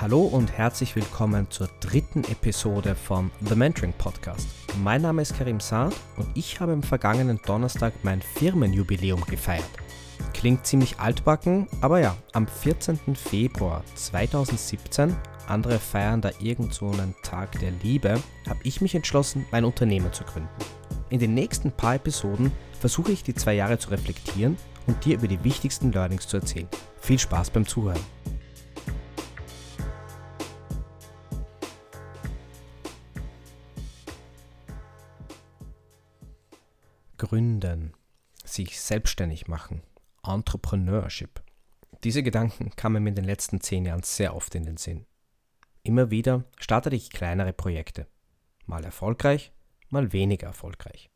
Hallo und herzlich willkommen zur dritten Episode vom The Mentoring Podcast. Mein Name ist Karim Saad und ich habe am vergangenen Donnerstag mein Firmenjubiläum gefeiert. Klingt ziemlich altbacken, aber ja, am 14. Februar 2017, andere feiern da irgend so einen Tag der Liebe, habe ich mich entschlossen, mein Unternehmen zu gründen. In den nächsten paar Episoden versuche ich die zwei Jahre zu reflektieren und dir über die wichtigsten Learnings zu erzählen. Viel Spaß beim Zuhören. Gründen, sich selbstständig machen, Entrepreneurship. Diese Gedanken kamen mir in den letzten zehn Jahren sehr oft in den Sinn. Immer wieder startete ich kleinere Projekte, mal erfolgreich, mal weniger erfolgreich.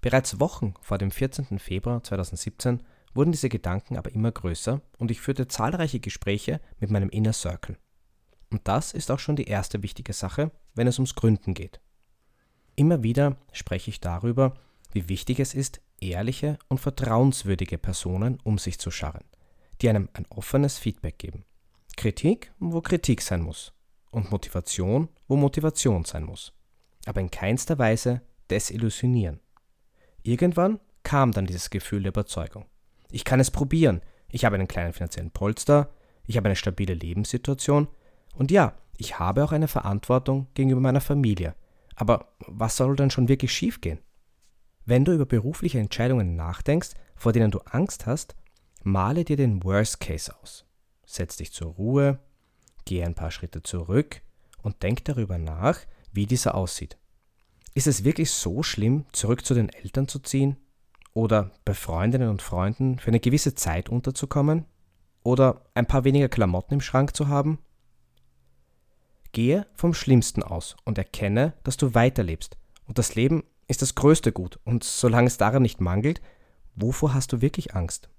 Bereits Wochen vor dem 14. Februar 2017 wurden diese Gedanken aber immer größer und ich führte zahlreiche Gespräche mit meinem Inner Circle. Und das ist auch schon die erste wichtige Sache, wenn es ums Gründen geht. Immer wieder spreche ich darüber, wie wichtig es ist, ehrliche und vertrauenswürdige Personen um sich zu scharren, die einem ein offenes Feedback geben. Kritik, wo Kritik sein muss. Und Motivation, wo Motivation sein muss. Aber in keinster Weise desillusionieren. Irgendwann kam dann dieses Gefühl der Überzeugung. Ich kann es probieren. Ich habe einen kleinen finanziellen Polster, ich habe eine stabile Lebenssituation und ja, ich habe auch eine Verantwortung gegenüber meiner Familie. Aber was soll denn schon wirklich schiefgehen? Wenn du über berufliche Entscheidungen nachdenkst, vor denen du Angst hast, male dir den Worst Case aus. Setz dich zur Ruhe, geh ein paar Schritte zurück und denk darüber nach, wie dieser aussieht. Ist es wirklich so schlimm, zurück zu den Eltern zu ziehen? Oder bei Freundinnen und Freunden für eine gewisse Zeit unterzukommen? Oder ein paar weniger Klamotten im Schrank zu haben? Gehe vom Schlimmsten aus und erkenne, dass du weiterlebst und das Leben ist das größte Gut und solange es daran nicht mangelt, wovor hast du wirklich Angst?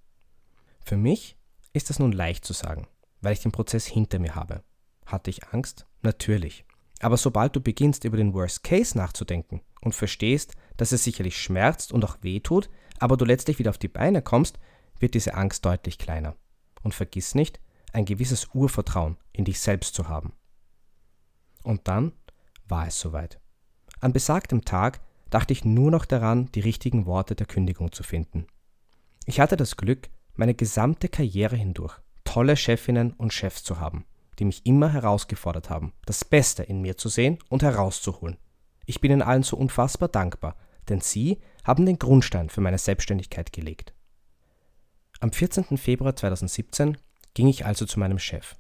Für mich ist das nun leicht zu sagen, weil ich den Prozess hinter mir habe. Hatte ich Angst? Natürlich. Aber sobald du beginnst, über den Worst Case nachzudenken und verstehst, dass es sicherlich schmerzt und auch weh tut, aber du letztlich wieder auf die Beine kommst, wird diese Angst deutlich kleiner. Und vergiss nicht, ein gewisses Urvertrauen in dich selbst zu haben. Und dann war es soweit. An besagtem Tag dachte ich nur noch daran, die richtigen Worte der Kündigung zu finden. Ich hatte das Glück, meine gesamte Karriere hindurch tolle Chefinnen und Chefs zu haben, die mich immer herausgefordert haben, das Beste in mir zu sehen und herauszuholen. Ich bin ihnen allen so unfassbar dankbar, denn sie haben den Grundstein für meine Selbstständigkeit gelegt. Am 14. Februar 2017 ging ich also zu meinem Chef.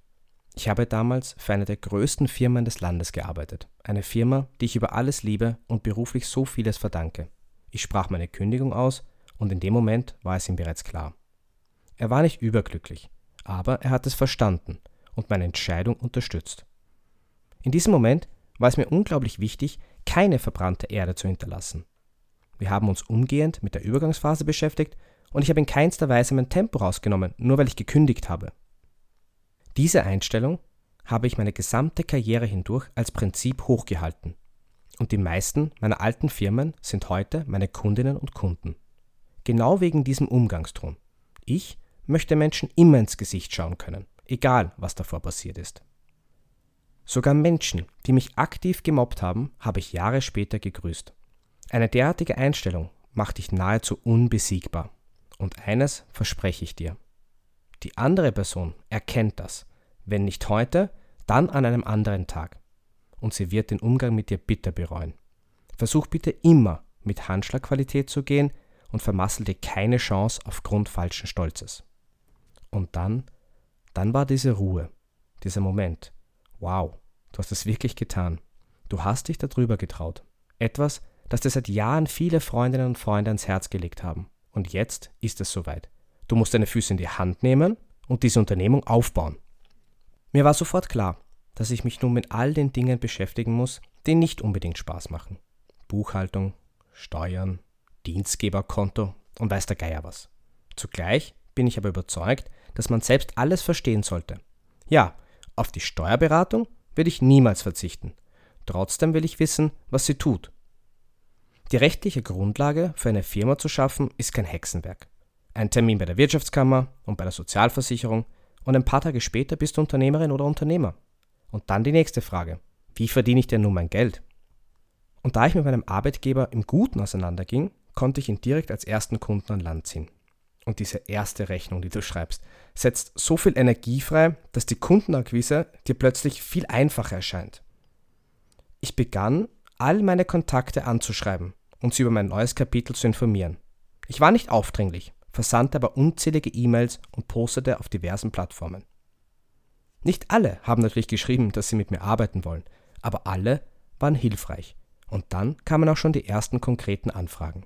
Ich habe damals für eine der größten Firmen des Landes gearbeitet. Eine Firma, die ich über alles liebe und beruflich so vieles verdanke. Ich sprach meine Kündigung aus und in dem Moment war es ihm bereits klar. Er war nicht überglücklich, aber er hat es verstanden und meine Entscheidung unterstützt. In diesem Moment war es mir unglaublich wichtig, keine verbrannte Erde zu hinterlassen. Wir haben uns umgehend mit der Übergangsphase beschäftigt und ich habe in keinster Weise mein Tempo rausgenommen, nur weil ich gekündigt habe. Diese Einstellung habe ich meine gesamte Karriere hindurch als Prinzip hochgehalten. Und die meisten meiner alten Firmen sind heute meine Kundinnen und Kunden. Genau wegen diesem Umgangston. Ich möchte Menschen immer ins Gesicht schauen können, egal was davor passiert ist. Sogar Menschen, die mich aktiv gemobbt haben, habe ich Jahre später gegrüßt. Eine derartige Einstellung macht dich nahezu unbesiegbar. Und eines verspreche ich dir. Die andere Person erkennt das. Wenn nicht heute, dann an einem anderen Tag. Und sie wird den Umgang mit dir bitter bereuen. Versuch bitte immer mit Handschlagqualität zu gehen und vermassel dir keine Chance aufgrund falschen Stolzes. Und dann, dann war diese Ruhe, dieser Moment. Wow, du hast es wirklich getan. Du hast dich darüber getraut. Etwas, das dir seit Jahren viele Freundinnen und Freunde ans Herz gelegt haben. Und jetzt ist es soweit. Du musst deine Füße in die Hand nehmen und diese Unternehmung aufbauen. Mir war sofort klar, dass ich mich nun mit all den Dingen beschäftigen muss, die nicht unbedingt Spaß machen. Buchhaltung, Steuern, Dienstgeberkonto und weiß der Geier was. Zugleich bin ich aber überzeugt, dass man selbst alles verstehen sollte. Ja, auf die Steuerberatung will ich niemals verzichten. Trotzdem will ich wissen, was sie tut. Die rechtliche Grundlage für eine Firma zu schaffen, ist kein Hexenwerk. Ein Termin bei der Wirtschaftskammer und bei der Sozialversicherung und ein paar Tage später bist du Unternehmerin oder Unternehmer. Und dann die nächste Frage. Wie verdiene ich denn nun mein Geld? Und da ich mit meinem Arbeitgeber im Guten auseinanderging, konnte ich ihn direkt als ersten Kunden an Land ziehen. Und diese erste Rechnung, die du schreibst, setzt so viel Energie frei, dass die Kundenakquise dir plötzlich viel einfacher erscheint. Ich begann, all meine Kontakte anzuschreiben und sie über mein neues Kapitel zu informieren. Ich war nicht aufdringlich, versandte aber unzählige E-Mails und postete auf diversen Plattformen. Nicht alle haben natürlich geschrieben, dass sie mit mir arbeiten wollen, aber alle waren hilfreich. Und dann kamen auch schon die ersten konkreten Anfragen.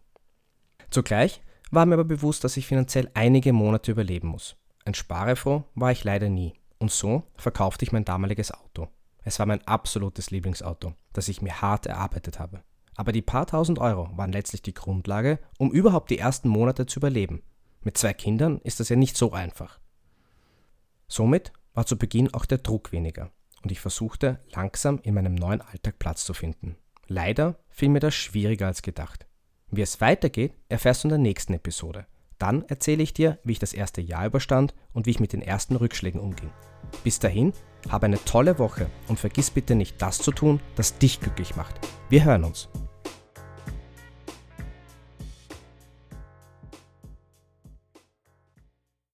Zugleich war mir aber bewusst, dass ich finanziell einige Monate überleben muss. Ein Sparefroh war ich leider nie. Und so verkaufte ich mein damaliges Auto. Es war mein absolutes Lieblingsauto, das ich mir hart erarbeitet habe. Aber die paar tausend Euro waren letztlich die Grundlage, um überhaupt die ersten Monate zu überleben. Mit zwei Kindern ist das ja nicht so einfach. Somit war zu Beginn auch der Druck weniger und ich versuchte langsam in meinem neuen Alltag Platz zu finden. Leider fiel mir das schwieriger als gedacht. Wie es weitergeht, erfährst du in der nächsten Episode. Dann erzähle ich dir, wie ich das erste Jahr überstand und wie ich mit den ersten Rückschlägen umging. Bis dahin, habe eine tolle Woche und vergiss bitte nicht das zu tun, das dich glücklich macht. Wir hören uns.